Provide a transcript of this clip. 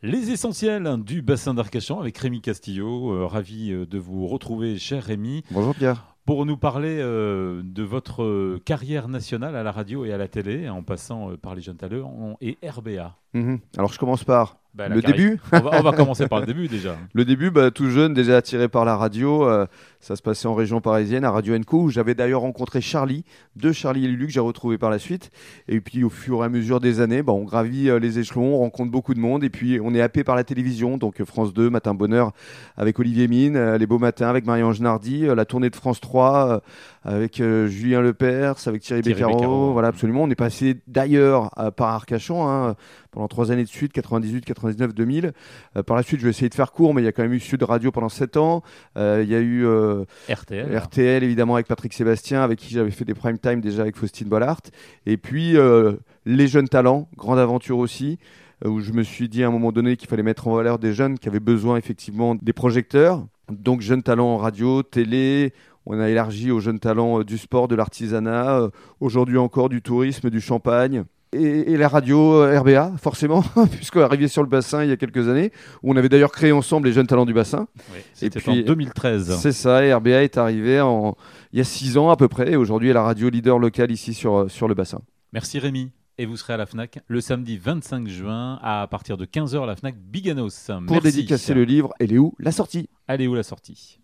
Les essentiels du bassin d'Arcachon avec Rémi Castillo. Euh, ravi euh, de vous retrouver, cher Rémi. Bonjour Pierre. Pour nous parler euh, de votre carrière nationale à la radio et à la télé, en passant euh, par les jeunes talents et RBA. Mhm. Alors je commence par Bah, le début. on, va, on va commencer par le début déjà. Le début, bah, tout jeune, déjà attiré par la radio. euh, ça se passait en région parisienne, à Radio Enco, où j'avais d'ailleurs rencontré Charlie, de Charlie et Lulu, que j'ai retrouvé par la suite. Et puis au fur et à mesure des années, bah, on gravit euh, les échelons, on rencontre beaucoup de monde. Et puis on est happé par la télévision, donc France 2, Matin Bonheur avec Olivier Mine, euh, Les Beaux Matins avec Marie-Ange Nardi, la tournée de France 3 euh, avec Julien Lepers, avec Thierry, Thierry Beccaro. Beccaro. Voilà, absolument. On est passé d'ailleurs par Arcachon hein, pendant trois années de suite, 98, 99, 2000. Euh, par la suite, je vais essayer de faire court, mais il y a quand même eu Sud Radio pendant 7 ans. Euh, il y a eu euh, RTL. RTL, évidemment, avec Patrick Sébastien, avec qui j'avais fait des prime time déjà avec Faustine Bollard. Et puis, euh, Les Jeunes Talents, grande aventure aussi, euh, où je me suis dit à un moment donné qu'il fallait mettre en valeur des jeunes qui avaient besoin effectivement des projecteurs. Donc, Jeunes Talents en radio, télé. On a élargi aux jeunes talents du sport, de l'artisanat, aujourd'hui encore du tourisme, du champagne. Et, et la radio euh, RBA, forcément, puisqu'on est arrivé sur le bassin il y a quelques années, où on avait d'ailleurs créé ensemble les jeunes talents du bassin. Ouais, C'était en 2013. C'est ça, et RBA est arrivé en, il y a six ans à peu près, et aujourd'hui est la radio leader locale ici sur, sur le bassin. Merci Rémi. Et vous serez à la FNAC le samedi 25 juin à partir de 15h à la FNAC Biganos. Pour Merci. dédicacer le livre, elle est où La sortie? Allez où la sortie?